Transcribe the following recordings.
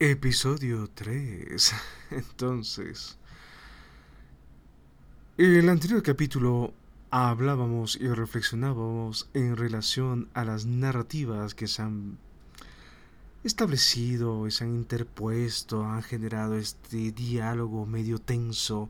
Episodio 3. Entonces, en el anterior capítulo hablábamos y reflexionábamos en relación a las narrativas que se han establecido, se han interpuesto, han generado este diálogo medio tenso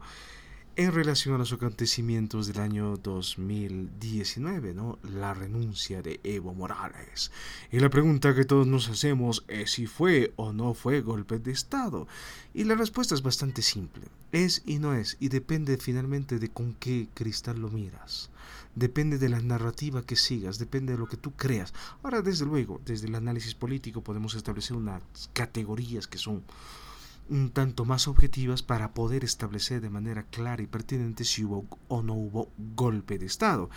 en relación a los acontecimientos del año 2019, ¿no? La renuncia de Evo Morales. Y la pregunta que todos nos hacemos es si fue o no fue golpe de Estado. Y la respuesta es bastante simple. Es y no es, y depende finalmente de con qué cristal lo miras. Depende de la narrativa que sigas, depende de lo que tú creas. Ahora, desde luego, desde el análisis político podemos establecer unas categorías que son un tanto más objetivas para poder establecer de manera clara y pertinente si hubo o no hubo golpe de Estado.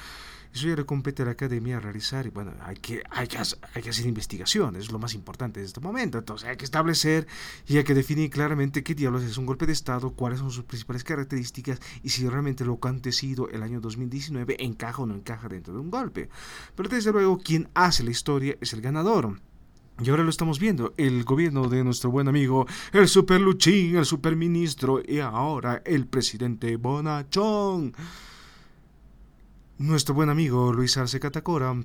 Eso ya le compete a la academia realizar y bueno, hay que, hay que, hay que hacer investigaciones, es lo más importante en este momento. Entonces hay que establecer y hay que definir claramente qué diablos es un golpe de Estado, cuáles son sus principales características y si realmente lo que ha acontecido el año 2019 encaja o no encaja dentro de un golpe. Pero desde luego quien hace la historia es el ganador. Y ahora lo estamos viendo, el gobierno de nuestro buen amigo, el super Luchín, el super ministro y ahora el presidente Bonachón. Nuestro buen amigo Luis Arce Catacora,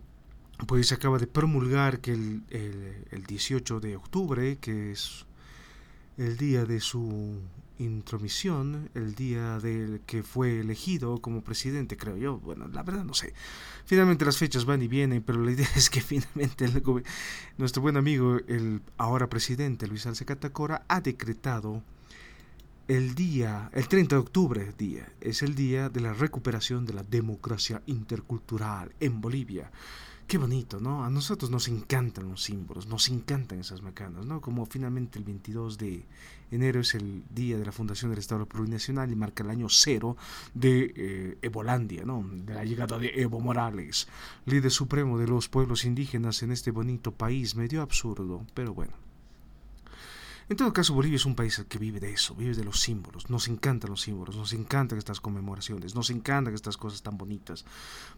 pues acaba de promulgar que el, el, el 18 de octubre, que es el día de su intromisión, el día del que fue elegido como presidente, creo yo. Bueno, la verdad no sé. Finalmente las fechas van y vienen, pero la idea es que finalmente nuestro buen amigo, el ahora presidente Luis Arce Catacora, ha decretado el día, el 30 de octubre, día, es el día de la recuperación de la democracia intercultural en Bolivia. Qué bonito, ¿no? A nosotros nos encantan los símbolos, nos encantan esas macanas, ¿no? Como finalmente el 22 de enero es el día de la fundación del Estado plurinacional y marca el año cero de eh, Evolandia, ¿no? De la llegada de Evo Morales, líder supremo de los pueblos indígenas en este bonito país, medio absurdo, pero bueno. En todo caso, Bolivia es un país que vive de eso, vive de los símbolos. Nos encantan los símbolos, nos encantan estas conmemoraciones, nos encantan estas cosas tan bonitas.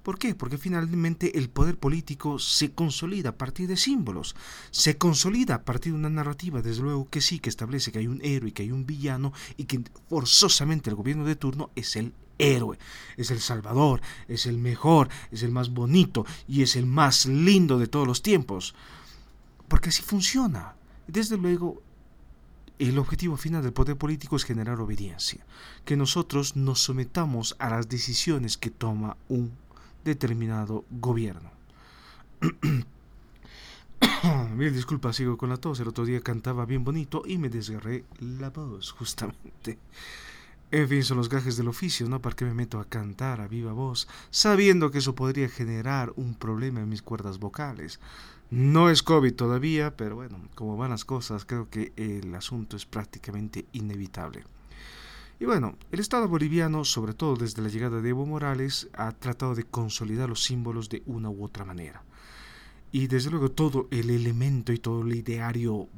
¿Por qué? Porque finalmente el poder político se consolida a partir de símbolos, se consolida a partir de una narrativa, desde luego que sí, que establece que hay un héroe, que hay un villano y que forzosamente el gobierno de turno es el héroe, es el salvador, es el mejor, es el más bonito y es el más lindo de todos los tiempos. Porque así funciona. Desde luego, el objetivo final del poder político es generar obediencia, que nosotros nos sometamos a las decisiones que toma un determinado gobierno. Mil disculpas, sigo con la tos. El otro día cantaba bien bonito y me desgarré la voz, justamente. En fin, son los gajes del oficio, ¿no? ¿Para qué me meto a cantar a viva voz, sabiendo que eso podría generar un problema en mis cuerdas vocales? No es COVID todavía, pero bueno, como van las cosas, creo que el asunto es prácticamente inevitable. Y bueno, el Estado boliviano, sobre todo desde la llegada de Evo Morales, ha tratado de consolidar los símbolos de una u otra manera. Y desde luego todo el elemento y todo el ideario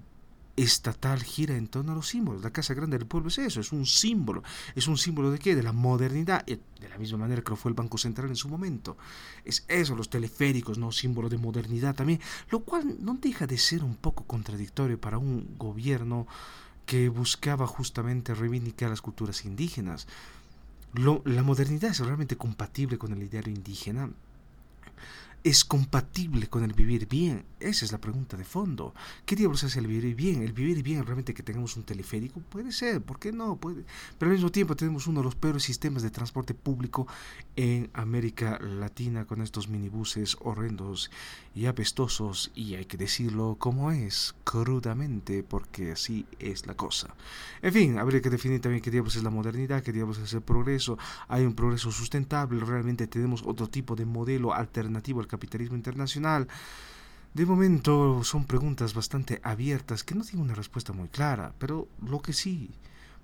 estatal gira en torno a los símbolos. La Casa Grande del Pueblo es eso, es un símbolo. ¿Es un símbolo de qué? De la modernidad, eh, de la misma manera que lo fue el Banco Central en su momento. Es eso, los teleféricos, ¿no? Símbolo de modernidad también, lo cual no deja de ser un poco contradictorio para un gobierno que buscaba justamente reivindicar las culturas indígenas. Lo, la modernidad es realmente compatible con el ideario indígena es compatible con el vivir bien? Esa es la pregunta de fondo. ¿Qué diablos hace el vivir bien? ¿El vivir bien realmente que tengamos un teleférico? Puede ser, ¿por qué no? Puede. Pero al mismo tiempo tenemos uno de los peores sistemas de transporte público en América Latina con estos minibuses horrendos y apestosos y hay que decirlo como es, crudamente, porque así es la cosa. En fin, habría que definir también qué diablos es la modernidad, qué diablos es el progreso. Hay un progreso sustentable, realmente tenemos otro tipo de modelo alternativo al capitalismo internacional. De momento son preguntas bastante abiertas que no tienen una respuesta muy clara, pero lo que sí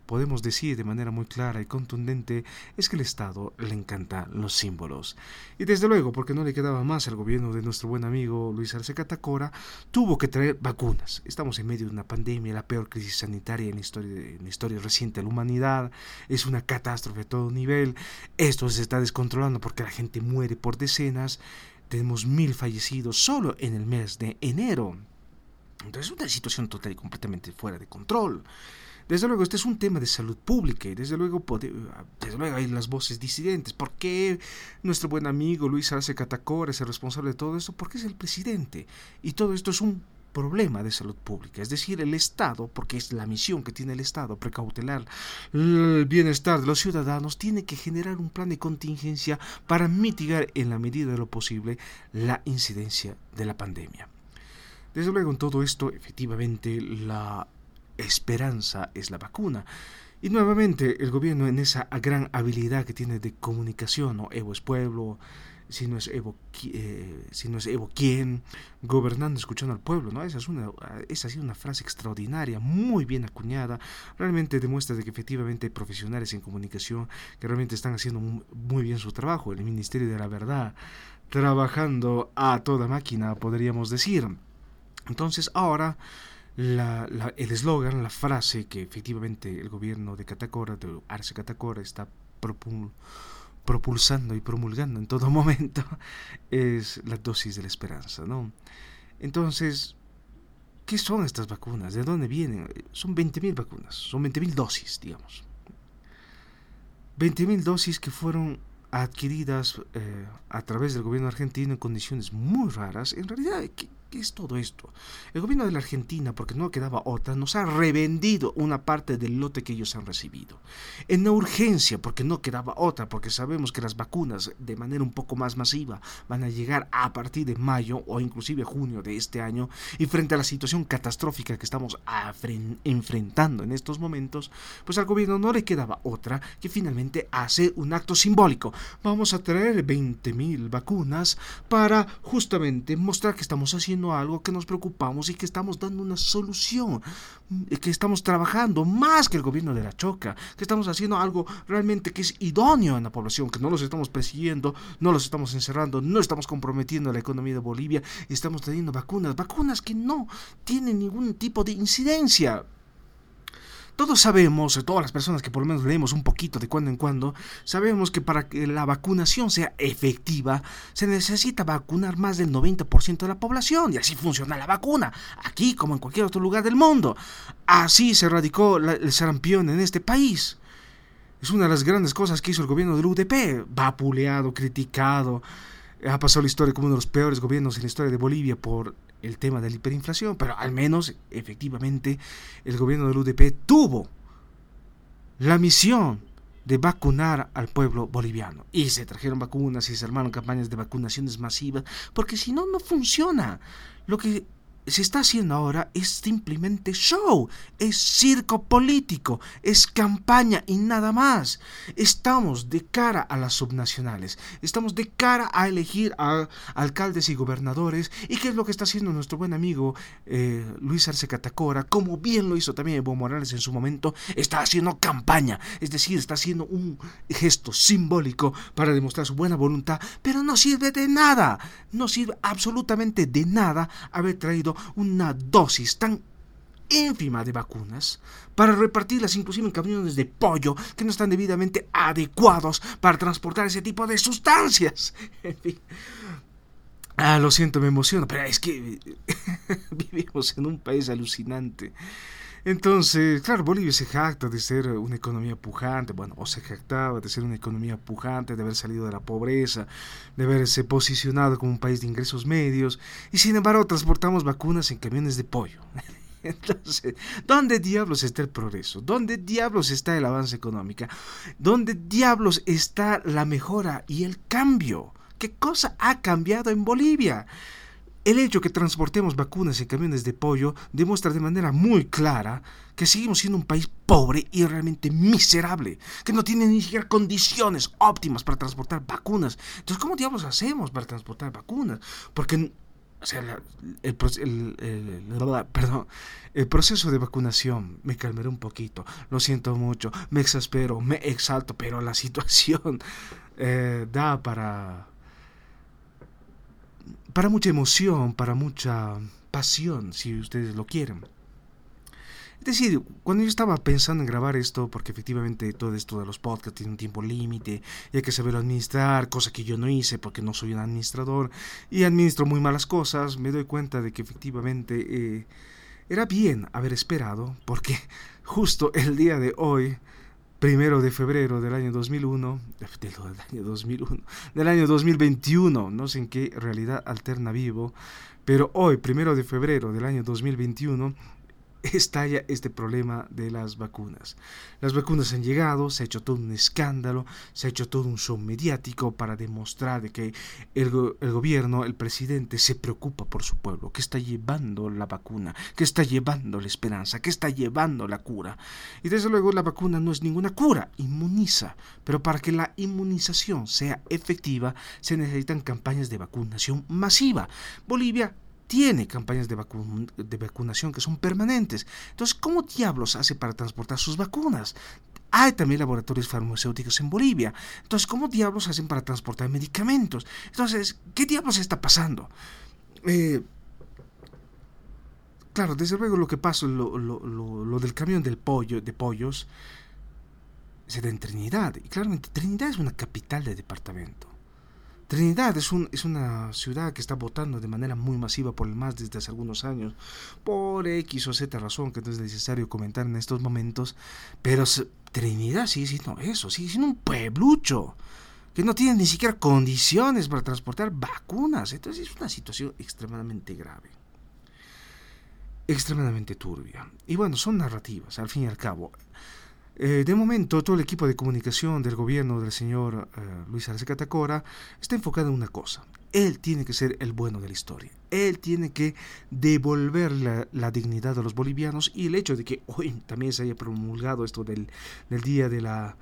podemos decir de manera muy clara y contundente es que el Estado le encanta los símbolos. Y desde luego, porque no le quedaba más al gobierno de nuestro buen amigo Luis Arce Catacora, tuvo que traer vacunas. Estamos en medio de una pandemia, la peor crisis sanitaria en la historia, en historia reciente de la humanidad. Es una catástrofe a todo nivel. Esto se está descontrolando porque la gente muere por decenas. Tenemos mil fallecidos solo en el mes de enero. Entonces es una situación total y completamente fuera de control. Desde luego, este es un tema de salud pública y desde luego, desde luego hay las voces disidentes. ¿Por qué nuestro buen amigo Luis Arce Catacora es el responsable de todo esto? Porque es el presidente. Y todo esto es un problema de salud pública. Es decir, el Estado, porque es la misión que tiene el Estado, precautelar el bienestar de los ciudadanos, tiene que generar un plan de contingencia para mitigar en la medida de lo posible la incidencia de la pandemia. Desde luego, en todo esto, efectivamente, la esperanza es la vacuna. Y nuevamente el gobierno en esa gran habilidad que tiene de comunicación, ¿no? Evo es pueblo, si no es Evo, eh, si no es Evo quién, gobernando, escuchando al pueblo, ¿no? Esa, es una, esa ha sido una frase extraordinaria, muy bien acuñada, realmente demuestra de que efectivamente hay profesionales en comunicación que realmente están haciendo muy bien su trabajo, el Ministerio de la Verdad, trabajando a toda máquina, podríamos decir. Entonces ahora la, el eslogan, la frase que efectivamente el gobierno de Catacora, de Arce Catacora, está propulsando y promulgando en todo momento es la dosis de la esperanza, ¿no? Entonces, ¿qué son estas vacunas? ¿De dónde vienen? Son 20.000 vacunas, son 20.000 dosis, digamos. 20.000 dosis que fueron adquiridas eh, a través del gobierno argentino en condiciones muy raras. En realidad, ¿qué, ¿Qué es todo esto? El gobierno de la Argentina, porque no quedaba otra, nos ha revendido una parte del lote que ellos han recibido. En urgencia, porque no quedaba otra, porque sabemos que las vacunas de manera un poco más masiva van a llegar a partir de mayo o inclusive junio de este año, y frente a la situación catastrófica que estamos enfrentando en estos momentos, pues al gobierno no le quedaba otra que finalmente hacer un acto simbólico. Vamos a traer 20.000 vacunas para justamente mostrar que estamos haciendo algo, que nos preocupamos y que estamos dando una solución, mm, que estamos trabajando más que el gobierno de la Choca, que estamos haciendo algo realmente que es idóneo en la población, que no los estamos persiguiendo, no los estamos encerrando, no estamos comprometiendo la economía de Bolivia estamos teniendo vacunas, vacunas que no tienen ningún tipo de incidencia todos sabemos, todas las personas que por lo menos leemos un poquito de cuando en cuando, sabemos que para que la vacunación sea efectiva, se necesita vacunar más del 90% de la población. Y así funciona la vacuna, aquí como en cualquier otro lugar del mundo. Así se radicó el sarampión en este país. Es una de las grandes cosas que hizo el gobierno del UDP, vapuleado, criticado. Ha pasado la historia como uno de los peores gobiernos en la historia de Bolivia por el tema de la hiperinflación, pero al menos efectivamente el gobierno del UDP tuvo la misión de vacunar al pueblo boliviano. Y se trajeron vacunas y se armaron campañas de vacunaciones masivas, porque si no, no funciona. Lo que se está haciendo ahora es simplemente show, es circo político, es campaña y nada más. Estamos de cara a las subnacionales, estamos de cara a elegir a alcaldes y gobernadores. ¿Y qué es lo que está haciendo nuestro buen amigo eh, Luis Arce Catacora? Como bien lo hizo también Evo Morales en su momento, está haciendo campaña, es decir, está haciendo un gesto simbólico para demostrar su buena voluntad, pero no sirve de nada, no sirve absolutamente de nada haber traído una dosis tan ínfima de vacunas para repartirlas inclusive en camiones de pollo que no están debidamente adecuados para transportar ese tipo de sustancias. En fin. Ah, lo siento, me emociono, pero es que vivimos en un país alucinante. Entonces, claro, Bolivia se jacta de ser una economía pujante, bueno, o se jactaba de ser una economía pujante, de haber salido de la pobreza, de haberse posicionado como un país de ingresos medios, y sin embargo transportamos vacunas en camiones de pollo. Entonces, ¿dónde diablos está el progreso? ¿Dónde diablos está el avance económico? ¿Dónde diablos está la mejora y el cambio? ¿Qué cosa ha cambiado en Bolivia? El hecho que transportemos vacunas en camiones de pollo demuestra de manera muy clara que seguimos siendo un país pobre y realmente miserable, que no tiene ni siquiera condiciones óptimas para transportar vacunas. Entonces, ¿cómo diablos hacemos para transportar vacunas? Porque o sea, el, el proceso de vacunación, me calmaré un poquito, lo siento mucho, me exaspero, me exalto, pero la situación eh, da para para mucha emoción, para mucha pasión, si ustedes lo quieren. decir, cuando yo estaba pensando en grabar esto, porque efectivamente todo esto de los podcasts tiene un tiempo límite y hay que saberlo administrar, cosa que yo no hice porque no soy un administrador y administro muy malas cosas, me doy cuenta de que efectivamente eh, era bien haber esperado, porque justo el día de hoy, primero de febrero del año 2001, del año 2001, del año 2021, no sé en qué realidad alterna vivo, pero hoy, primero de febrero del año 2021, estalla este problema de las vacunas. Las vacunas han llegado, se ha hecho todo un escándalo, se ha hecho todo un show mediático para demostrar de que el, gobierno, el presidente, se preocupa por su pueblo, que está llevando la vacuna, que está llevando la esperanza, que está llevando la cura. Y desde luego la vacuna no es ninguna cura, inmuniza, pero para que la inmunización sea efectiva se necesitan campañas de vacunación masiva. Bolivia tiene campañas de, vacunación que son permanentes. Entonces, ¿cómo diablos hace para transportar sus vacunas? Hay también laboratorios farmacéuticos en Bolivia. Entonces, ¿cómo diablos hacen para transportar medicamentos? Entonces, ¿qué diablos está pasando? Eh, claro, desde luego lo que pasa, lo, lo, del camión del pollo, de pollos, se da en Trinidad. Y claramente Trinidad es una capital de departamento. Trinidad es, un, es una ciudad que está votando de manera muy masiva por el MAS desde hace algunos años, por X o Z razón que no es necesario comentar en estos momentos, pero Trinidad sigue siendo eso, sigue siendo un pueblucho que no tiene ni siquiera condiciones para transportar vacunas. Entonces es una situación extremadamente grave, extremadamente turbia. Y bueno, son narrativas, al fin y al cabo. Eh, de momento, todo el equipo de comunicación del gobierno del señor eh, Luis Arce Catacora está enfocado en una cosa. Él tiene que ser el bueno de la historia. Él tiene que devolver la, dignidad a los bolivianos y el hecho de que hoy también se haya promulgado esto del Día de la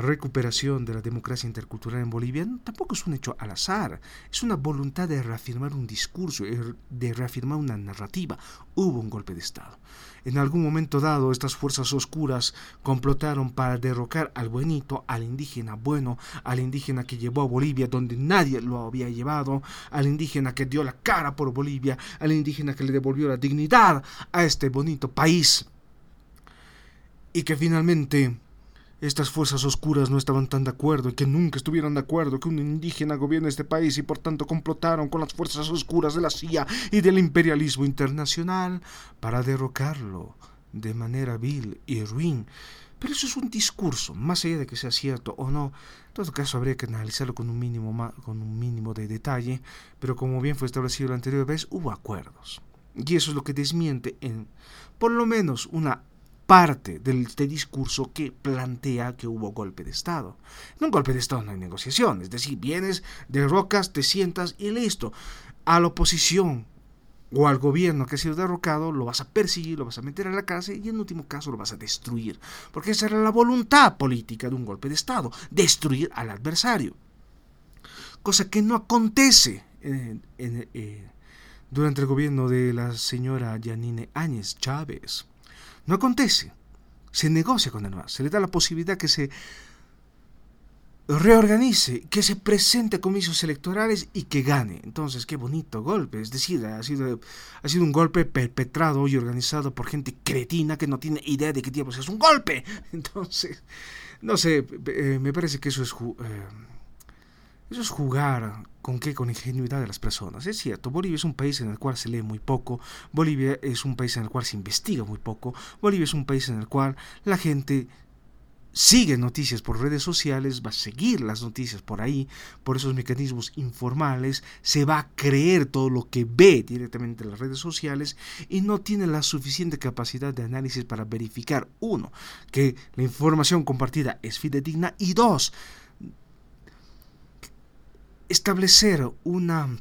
recuperación de la democracia intercultural en Bolivia tampoco es un hecho al azar, es una voluntad de reafirmar un discurso, er, de reafirmar una narrativa. Hubo un golpe de Estado. En algún momento dado, estas fuerzas oscuras complotaron para derrocar al buenito, al indígena bueno, al indígena que llevó a Bolivia donde nadie lo había llevado, al indígena que dio la cara por Bolivia, al indígena que le devolvió la dignidad a este bonito país. Y que finalmente estas fuerzas oscuras no estaban tan de acuerdo y que nunca estuvieron de acuerdo que un indígena gobierne este país y por tanto complotaron con las fuerzas oscuras de la CIA y del imperialismo internacional para derrocarlo de manera vil y ruin. Pero eso es un discurso, más allá de que sea cierto o no. En todo caso habría que analizarlo con un mínimo, con un mínimo de detalle, pero como bien fue establecido la anterior vez, hubo acuerdos. Y eso es lo que desmiente en por lo menos una parte del, este discurso que plantea que hubo golpe de Estado. En un golpe de Estado no hay negociación, es decir, vienes, derrocas, te sientas y listo. A la oposición o al gobierno que ha sido derrocado lo vas a perseguir, lo vas a meter a la cárcel y en último caso lo vas a destruir. Porque esa era la voluntad política de un golpe de Estado, destruir al adversario. Cosa que no acontece eh, durante el gobierno de la señora Yanine Áñez Chávez. No acontece. Se negocia con el MAS, se le da la posibilidad que se reorganice, que se presente a comicios electorales y que gane. Entonces, qué bonito golpe. Es decir, ha sido, ha sido un golpe perpetrado y organizado por gente cretina que no tiene idea de qué diablos es un golpe. Entonces, no sé, eh, me parece que eso es... Eh, eso es jugar con qué, con ingenuidad de las personas. Es cierto, Bolivia es un país en el cual se lee muy poco, Bolivia es un país en el cual se investiga muy poco, Bolivia es un país en el cual la gente sigue noticias por redes sociales, va a seguir las noticias por ahí, por esos mecanismos informales, se va a creer todo lo que ve directamente en las redes sociales y no tiene la suficiente capacidad de análisis para verificar, uno, que la información compartida es fidedigna y dos, establecer una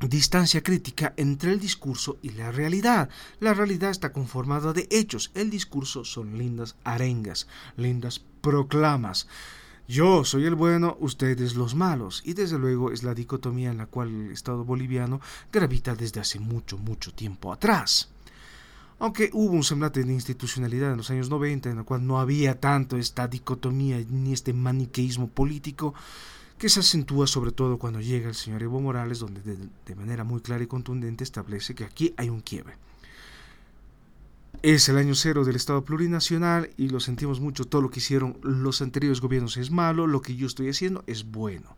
distancia crítica entre el discurso y la realidad. La realidad está conformada de hechos, el discurso son lindas arengas, lindas proclamas. Yo soy el bueno, ustedes los malos, y desde luego es la dicotomía en la cual el Estado boliviano gravita desde hace mucho, mucho tiempo atrás. Aunque hubo un semblante de institucionalidad en los años 90 en el cual no había tanto esta dicotomía ni este maniqueísmo político, que se acentúa sobre todo cuando llega el señor Evo Morales, donde de, manera muy clara y contundente establece que aquí hay un quiebre. Es el año cero del Estado plurinacional y lo sentimos mucho. Todo lo que hicieron los anteriores gobiernos es malo, lo que yo estoy haciendo es bueno.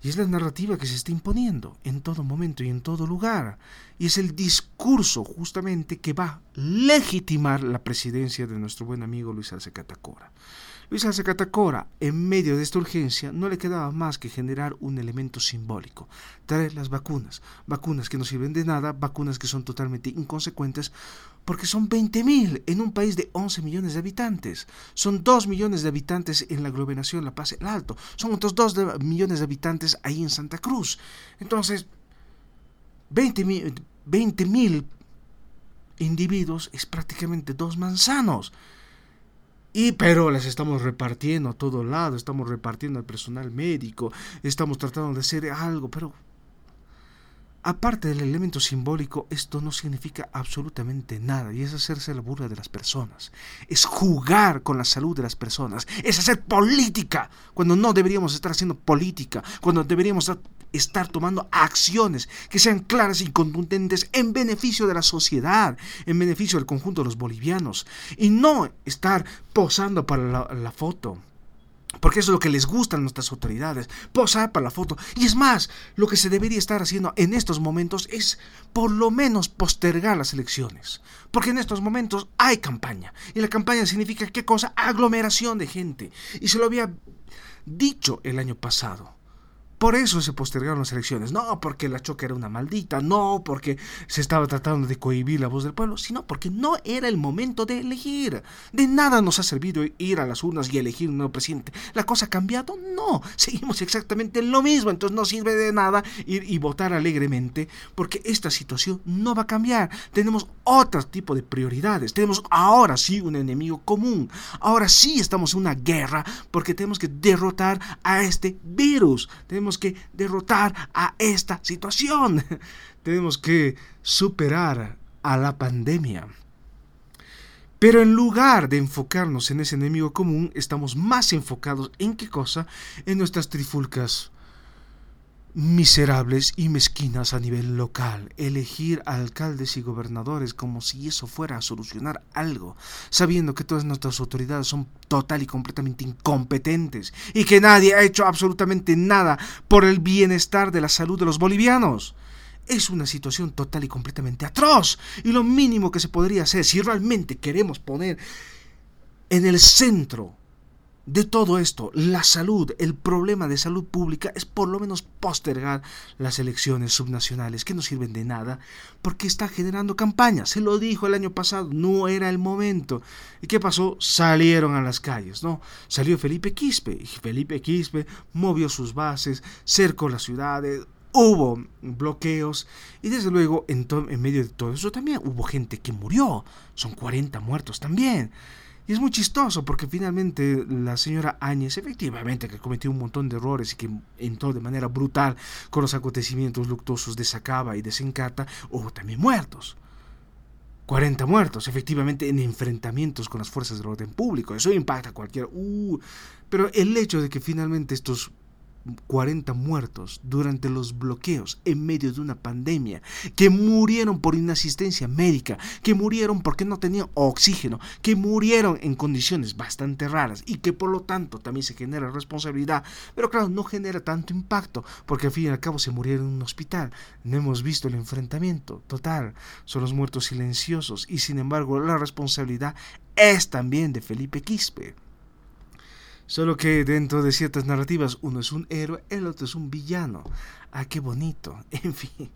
Y es la narrativa que se está imponiendo en todo momento y en todo lugar. Y es el discurso justamente que va a legitimar la presidencia de nuestro buen amigo Luis Arce Catacora. Luis Catacora, en medio de esta urgencia, no le quedaba más que generar un elemento simbólico, traer las vacunas, vacunas que no sirven de nada, vacunas que son totalmente inconsecuentes, porque son 20.000 en un país de 11 millones de habitantes, son 2 millones de habitantes en la aglomeración La Paz el Alto, son otros 2 millones de habitantes ahí en Santa Cruz. Entonces, 20.000 20, individuos es prácticamente dos manzanos. Y pero las estamos repartiendo a todo lado, estamos repartiendo al personal médico, estamos tratando de hacer algo, pero aparte del elemento simbólico, esto no significa absolutamente nada y es hacerse la burla de las personas, es jugar con la salud de las personas, es hacer política cuando no deberíamos estar haciendo política, cuando deberíamos estar tomando acciones que sean claras y contundentes en beneficio de la sociedad, en beneficio del conjunto de los bolivianos, y no estar posando para la, foto. Porque eso es lo que les gusta a nuestras autoridades, posar para la foto. Y es más, lo que se debería estar haciendo en estos momentos es por lo menos postergar las elecciones. Porque en estos momentos hay campaña. Y la campaña significa qué cosa? Aglomeración de gente. Y se lo había dicho el año pasado. Por eso se postergaron las elecciones. No porque la Choca era una maldita, no porque se estaba tratando de cohibir la voz del pueblo, sino porque no era el momento de elegir. De nada nos ha servido ir a las urnas y elegir un nuevo presidente. ¿La cosa ha cambiado? No. Seguimos exactamente lo mismo. Entonces no sirve de nada ir y votar alegremente porque esta situación no va a cambiar. Tenemos otro tipo de prioridades. Tenemos ahora sí un enemigo común. Ahora sí estamos en una guerra porque tenemos que derrotar a este virus. Tenemos que derrotar a esta situación. Tenemos que superar a la pandemia. Pero en lugar de enfocarnos en ese enemigo común, estamos más enfocados en qué cosa? En nuestras trifulcas miserables y mezquinas a nivel local, elegir alcaldes y gobernadores como si eso fuera a solucionar algo, sabiendo que todas nuestras autoridades son total y completamente incompetentes y que nadie ha hecho absolutamente nada por el bienestar de la salud de los bolivianos. Es una situación total y completamente atroz y lo mínimo que se podría hacer si realmente queremos poner en el centro de todo esto, la salud, el problema de salud pública es por lo menos postergar las elecciones subnacionales que no sirven de nada porque está generando campaña. Se lo dijo el año pasado, no era el momento. ¿Y qué pasó? Salieron a las calles, ¿no? Salió Felipe Quispe y Felipe Quispe movió sus bases, cercó las ciudades, hubo bloqueos y desde luego en, en medio de todo eso también hubo gente que murió. Son 40 muertos también. Y es muy chistoso porque finalmente la señora Áñez, efectivamente, que cometió un montón de errores y que entró de manera brutal con los acontecimientos luctuosos de Sacaba y de Sencata, hubo también muertos. 40 muertos, efectivamente, en enfrentamientos con las fuerzas del orden público. Eso impacta a cualquiera. Uh, pero el hecho de que finalmente estos 40 muertos durante los bloqueos en medio de una pandemia, que murieron por inasistencia médica, que murieron porque no tenían oxígeno, que murieron en condiciones bastante raras y que por lo tanto también se genera responsabilidad, pero claro, no genera tanto impacto porque al fin y al cabo se murieron en un hospital. No hemos visto el enfrentamiento total, son los muertos silenciosos y sin embargo la responsabilidad es también de Felipe Quispe. Solo que dentro de ciertas narrativas uno es un héroe, el otro es un villano. Ah, qué bonito. En fin,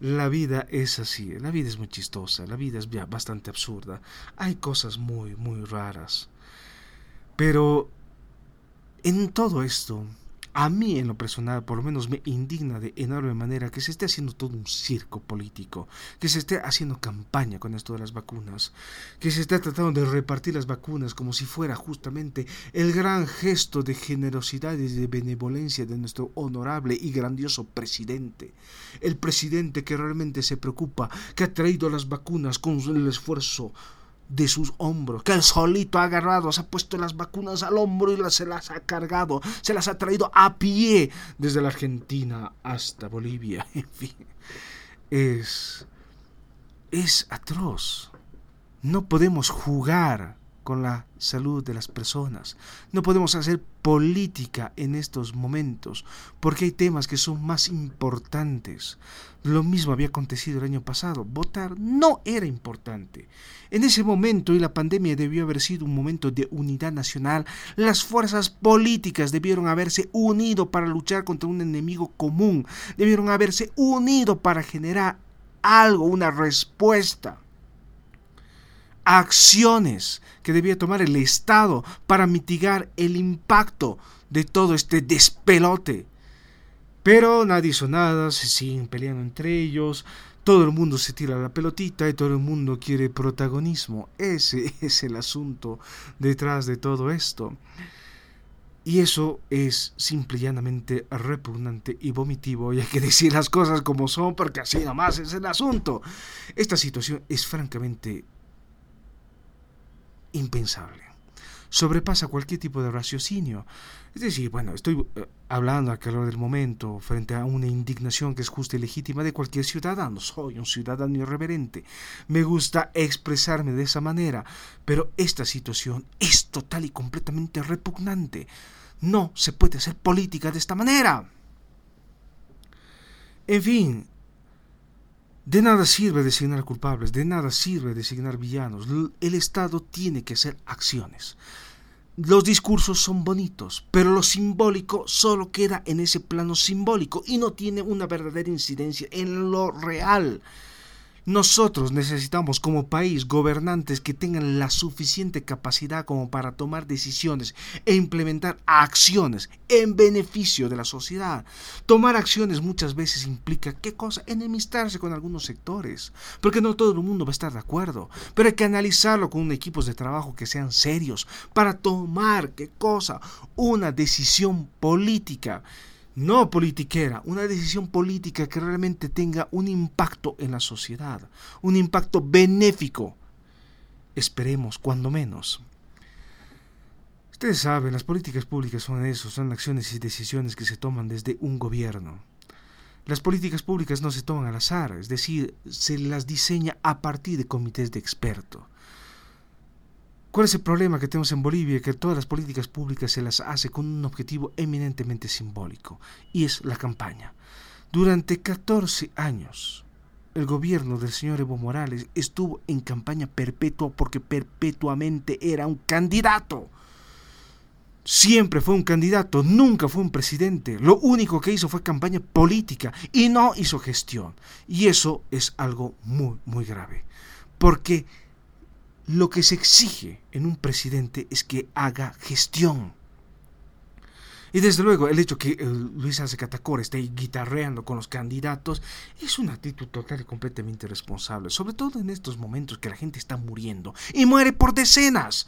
la vida es así. La vida es muy chistosa, la vida es bastante absurda. Hay cosas muy, muy raras. Pero en todo esto a mí en lo personal por lo menos me indigna de enorme manera que se esté haciendo todo un circo político, que se esté haciendo campaña con esto de las vacunas, que se esté tratando de repartir las vacunas como si fuera justamente el gran gesto de generosidad y de benevolencia de nuestro honorable y grandioso presidente, el presidente que realmente se preocupa, que ha traído las vacunas con el esfuerzo de sus hombros, que el solito ha agarrado, se ha puesto las vacunas al hombro y se las ha cargado, se las ha traído a pie desde la Argentina hasta Bolivia. En fin, es, es atroz. No podemos jugar con la salud de las personas. No podemos hacer política en estos momentos porque hay temas que son más importantes. Lo mismo había acontecido el año pasado. Votar no era importante. En ese momento y la pandemia debió haber sido un momento de unidad nacional. Las fuerzas políticas debieron haberse unido para luchar contra un enemigo común. Debieron haberse unido para generar algo, una respuesta acciones que debía tomar el Estado para mitigar el impacto de todo este despelote. Pero nadie hizo nada, se siguen peleando entre ellos, todo el mundo se tira la pelotita y todo el mundo quiere protagonismo. Ese es el asunto detrás de todo esto. Y eso es simple y llanamente repugnante y vomitivo, y hay que decir las cosas como son, porque así nomás es el asunto. Esta situación es francamente impensable. Sobrepasa cualquier tipo de raciocinio. Es decir, bueno, estoy eh, hablando a calor del momento frente a una indignación que es justa y legítima de cualquier ciudadano. Soy un ciudadano irreverente. Me gusta expresarme de esa manera, pero esta situación es total y completamente repugnante. No se puede hacer política de esta manera. En fin, de nada sirve designar culpables, de nada sirve designar villanos. El Estado tiene que hacer acciones. Los discursos son bonitos, pero lo simbólico solo queda en ese plano simbólico y no tiene una verdadera incidencia en lo real. Nosotros necesitamos como país gobernantes que tengan la suficiente capacidad como para tomar decisiones e implementar acciones en beneficio de la sociedad. Tomar acciones muchas veces implica, ¿qué cosa? Enemistarse con algunos sectores, porque no todo el mundo va a estar de acuerdo, pero hay que analizarlo con equipos de trabajo que sean serios para tomar, ¿qué cosa? Una decisión política no politiquera, una decisión política que realmente tenga un impacto en la sociedad, un impacto benéfico. Esperemos, cuando menos. Ustedes saben, las políticas públicas son eso, son acciones y decisiones que se toman desde un gobierno. Las políticas públicas no se toman al azar, es decir, se las diseña a partir de comités de expertos. ¿Cuál es el problema que tenemos en Bolivia? Que todas las políticas públicas se las hace con un objetivo eminentemente simbólico, y es la campaña. Durante 14 años, el gobierno del señor Evo Morales estuvo en campaña perpetua porque perpetuamente era un candidato. Siempre fue un candidato, nunca fue un presidente. Lo único que hizo fue campaña política y no hizo gestión. Y eso es algo muy, muy grave. Porque lo que se exige en un presidente es que haga gestión. Y desde luego el hecho que eh, Luis Arce Catacora esté guitarreando con los candidatos es una actitud total y completamente irresponsable, sobre todo en estos momentos que la gente está muriendo y muere por decenas.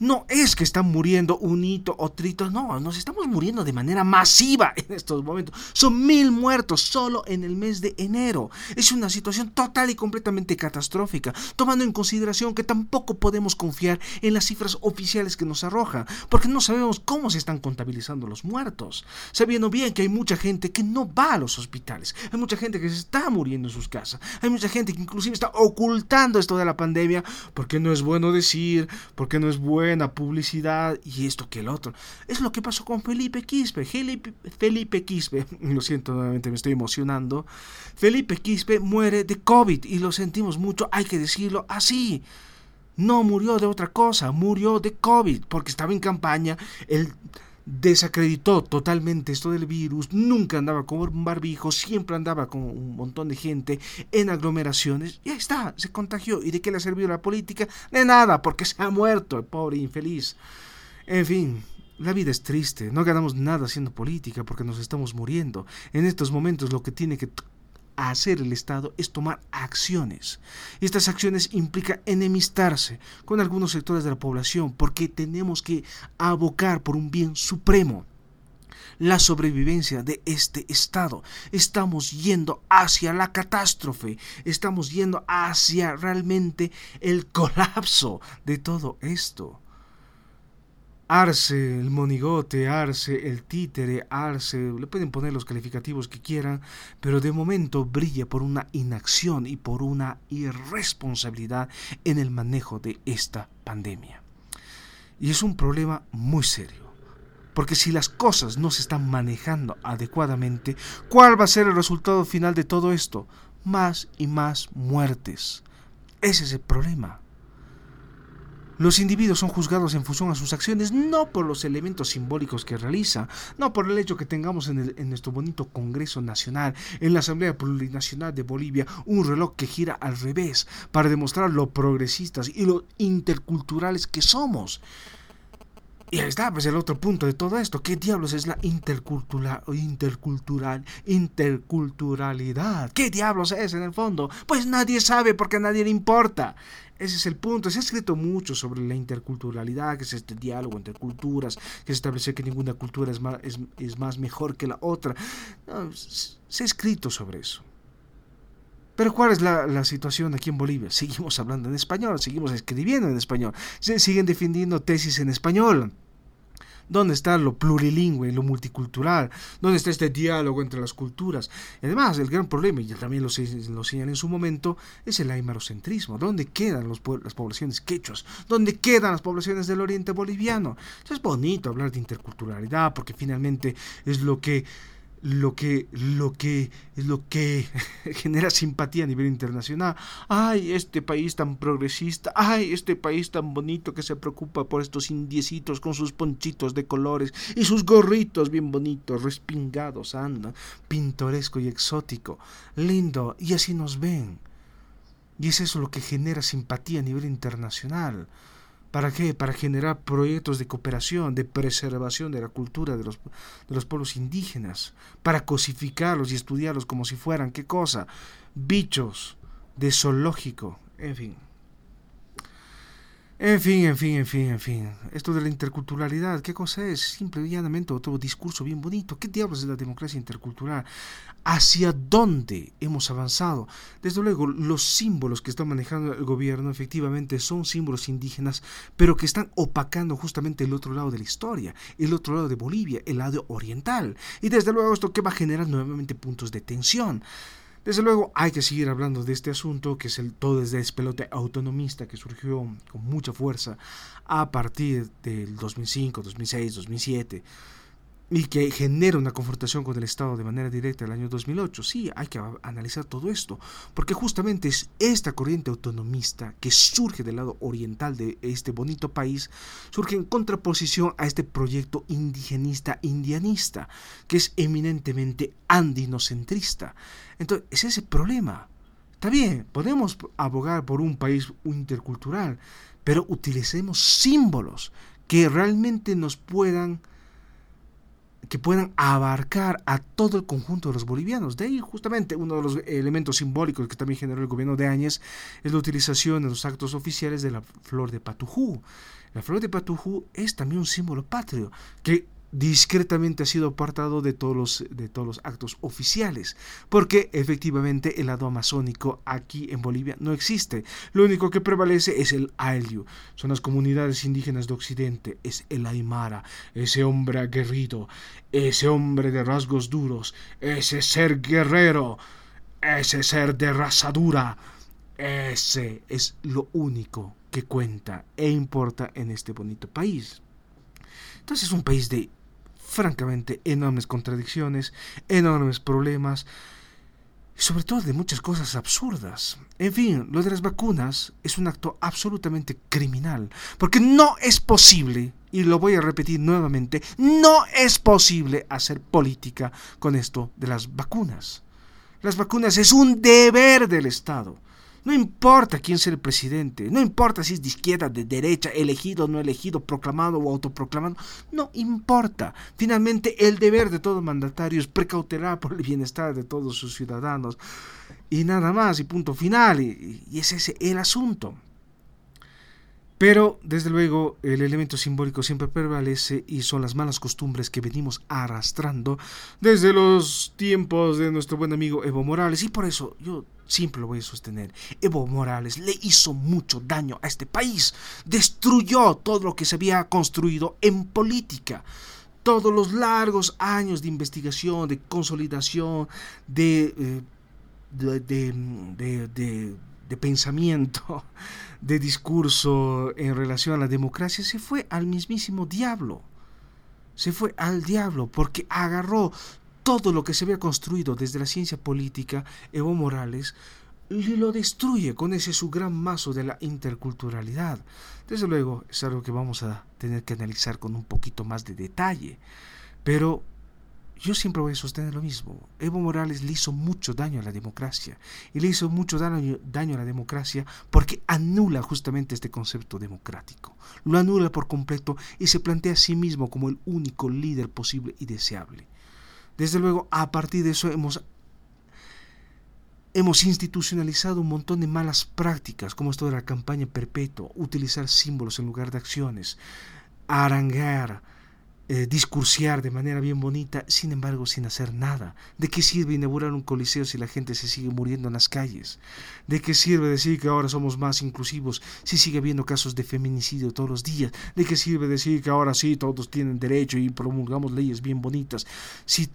No es que están muriendo un hito o trito, no, nos estamos muriendo de manera masiva en estos momentos. Son mil muertos solo en el mes de enero. Es una situación total y completamente catastrófica, tomando en consideración que tampoco podemos confiar en las cifras oficiales que nos arrojan, porque no sabemos cómo se están contabilizando los muertos, sabiendo bien que hay mucha gente que no va a los hospitales, hay mucha gente que se está muriendo en sus casas, hay mucha gente que inclusive está ocultando esto de la pandemia, porque no es bueno decir, porque no es bueno buena publicidad y esto que el otro. Es lo que pasó con Felipe Quispe. Felipe Quispe, lo siento nuevamente, me estoy emocionando. Felipe Quispe muere de COVID y lo sentimos mucho, hay que decirlo así. No murió de otra cosa, murió de COVID porque estaba en campaña. el desacreditó totalmente esto del virus, nunca andaba con un barbijo, siempre andaba con un montón de gente en aglomeraciones y ahí está, se contagió. ¿Y de qué le ha servido la política? De nada, porque se ha muerto el pobre infeliz. En fin, la vida es triste, no ganamos nada haciendo política porque nos estamos muriendo. En estos momentos lo que tiene que hacer el Estado es tomar acciones. Estas acciones implican enemistarse con algunos sectores de la población porque tenemos que abocar por un bien supremo la sobrevivencia de este Estado. Estamos yendo hacia la catástrofe, estamos yendo hacia realmente el colapso de todo esto. Arce, el monigote, Arce, el títere, Arce, le pueden poner los calificativos que quieran, pero de momento brilla por una inacción y por una irresponsabilidad en el manejo de esta pandemia. Y es un problema muy serio. Porque si las cosas no se están manejando adecuadamente, ¿cuál va a ser el resultado final de todo esto? Más y más muertes. Ese es el problema. Los individuos son juzgados en función a sus acciones, no por los elementos simbólicos que realiza, no por el hecho que tengamos en, en, nuestro bonito Congreso Nacional, en la Asamblea Plurinacional de Bolivia, un reloj que gira al revés para demostrar lo progresistas y lo interculturales que somos. Y ahí está, pues el otro punto de todo esto. ¿Qué diablos es la intercultural, intercultural, interculturalidad? ¿Qué diablos es en el fondo? Pues nadie sabe porque a nadie le importa. Ese es el punto. Se ha escrito mucho sobre la interculturalidad, que es este diálogo entre culturas, que se establece que ninguna cultura es más, es, más mejor que la otra. se ha escrito sobre eso. Pero ¿cuál es la, la, situación aquí en Bolivia? Seguimos hablando en español, seguimos escribiendo en español, se siguen defendiendo tesis en español. ¿Dónde está lo plurilingüe, lo multicultural? ¿Dónde está este diálogo entre las culturas? Además, el gran problema, y también lo, lo señalé en su momento, es el aymarocentrismo. ¿Dónde quedan las poblaciones quechos? ¿Dónde quedan las poblaciones del oriente boliviano? es bonito hablar de interculturalidad porque finalmente es lo que lo que, lo que, lo que genera simpatía a nivel internacional. Ay, este país tan progresista, ay, este país tan bonito que se preocupa por estos indiecitos con sus ponchitos de colores y sus gorritos bien bonitos, respingados, anda, pintoresco y exótico, lindo, y así nos ven. Y es eso lo que genera simpatía a nivel internacional. ¿Para qué? Para generar proyectos de cooperación, de preservación de la cultura de los, de los pueblos indígenas, para cosificarlos y estudiarlos como si fueran, ¿qué cosa? Bichos de zoológico, en fin. En fin, en fin, en fin, en fin. Esto de la interculturalidad, ¿qué cosa es? Simple y llanamente otro discurso bien bonito. ¿Qué diablos es la democracia intercultural? ¿Hacia dónde hemos avanzado? Desde luego, los símbolos que está manejando el gobierno efectivamente son símbolos indígenas, pero que están opacando justamente el otro lado de la historia, el otro lado de Bolivia, el lado oriental. Y desde luego esto que va a generar nuevamente puntos de tensión. Desde luego hay que seguir hablando de este asunto, que es el todo desde despelote autonomista que surgió con mucha fuerza a partir del 2005, 2006, 2007 y que genera una confrontación con el Estado de manera directa el año 2008. Sí, hay que analizar todo esto, porque justamente es esta corriente autonomista que surge del lado oriental de este bonito país, surge en contraposición a este proyecto indigenista indianista, que es eminentemente andinocentrista. Entonces, es ese problema. Está bien, podemos abogar por un país intercultural, pero utilicemos símbolos que realmente nos puedan que puedan abarcar a todo el conjunto de los bolivianos. De ahí justamente uno de los elementos simbólicos que también generó el gobierno de Áñez es la utilización en los actos oficiales de la flor de Patujú. La flor de Patujú es también un símbolo patrio que discretamente ha sido apartado de todos los, de todos los actos oficiales, porque efectivamente el lado amazónico aquí en Bolivia no existe. Lo único que prevalece es el Ayllu, son las comunidades indígenas de Occidente, es el Aymara, ese hombre aguerrido, ese hombre de rasgos duros, ese ser guerrero, ese ser de raza dura, ese es lo único que cuenta e importa en este bonito país. Entonces es un país de francamente enormes contradicciones, enormes problemas, sobre todo de muchas cosas absurdas. En fin, lo de las vacunas es un acto absolutamente criminal, porque no es posible, y lo voy a repetir nuevamente, no es posible hacer política con esto de las vacunas. Las vacunas es un deber del Estado. No importa quién sea el presidente, no importa si es de izquierda, de derecha, elegido o no elegido, proclamado o autoproclamado, no importa. Finalmente el deber de todo mandatario es precautelar por el bienestar de todos sus ciudadanos. Y nada más, y punto final, y, y es ese el asunto. Pero, desde luego, el elemento simbólico siempre prevalece y son las malas costumbres que venimos arrastrando desde los tiempos de nuestro buen amigo Evo Morales. Y por eso yo siempre lo voy a sostener. Evo Morales le hizo mucho daño a este país. Destruyó todo lo que se había construido en política todos los largos años de investigación, de consolidación, de, eh, de, pensamiento, de discurso en relación a la democracia, se fue al mismísimo diablo. Se fue al diablo porque agarró todo lo que se había construido desde la ciencia política, Evo Morales, y lo destruye con ese su gran mazo de la interculturalidad. Desde luego es algo que vamos a tener que analizar con un poquito más de detalle. Pero yo siempre voy a sostener lo mismo. Evo Morales le hizo mucho daño a la democracia. Y le hizo mucho daño, daño, a la democracia porque anula justamente este concepto democrático. Lo anula por completo y se plantea a sí mismo como el único líder posible y deseable. Desde luego, a partir de eso hemos, hemos institucionalizado un montón de malas prácticas, como esto de la campaña perpetua, utilizar símbolos en lugar de acciones, arangar, eh, discursiar de manera bien bonita, sin embargo sin hacer nada. ¿De qué sirve inaugurar un coliseo si la gente se sigue muriendo en las calles? ¿De qué sirve decir que ahora somos más inclusivos si sigue habiendo casos de feminicidio todos los días? ¿De qué sirve decir que ahora sí todos tienen derecho y promulgamos leyes bien bonitas? Si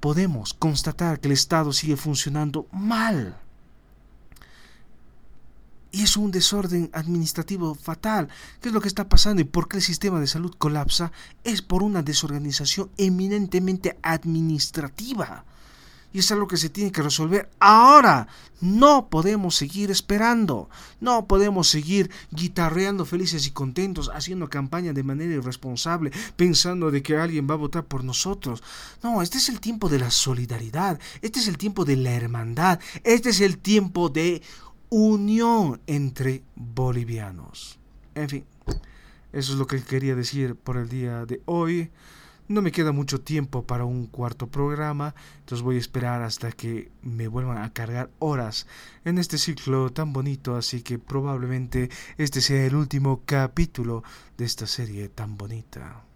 podemos constatar que el Estado sigue funcionando mal es un desorden administrativo fatal. ¿Qué es lo que está pasando y por qué el sistema de salud colapsa? Es por una desorganización eminentemente administrativa. Y es algo que se tiene que resolver ahora. No podemos seguir esperando. No podemos seguir guitarreando felices y contentos, haciendo campaña de manera irresponsable, pensando de que alguien va a votar por nosotros. No, este es el tiempo de la solidaridad. Este es el tiempo de la hermandad. Este es el tiempo de unión entre bolivianos. En fin, eso es lo que quería decir por el día de hoy. No me queda mucho tiempo para un cuarto programa, entonces voy a esperar hasta que me vuelvan a cargar horas en este ciclo tan bonito, así que probablemente este sea el último capítulo de esta serie tan bonita.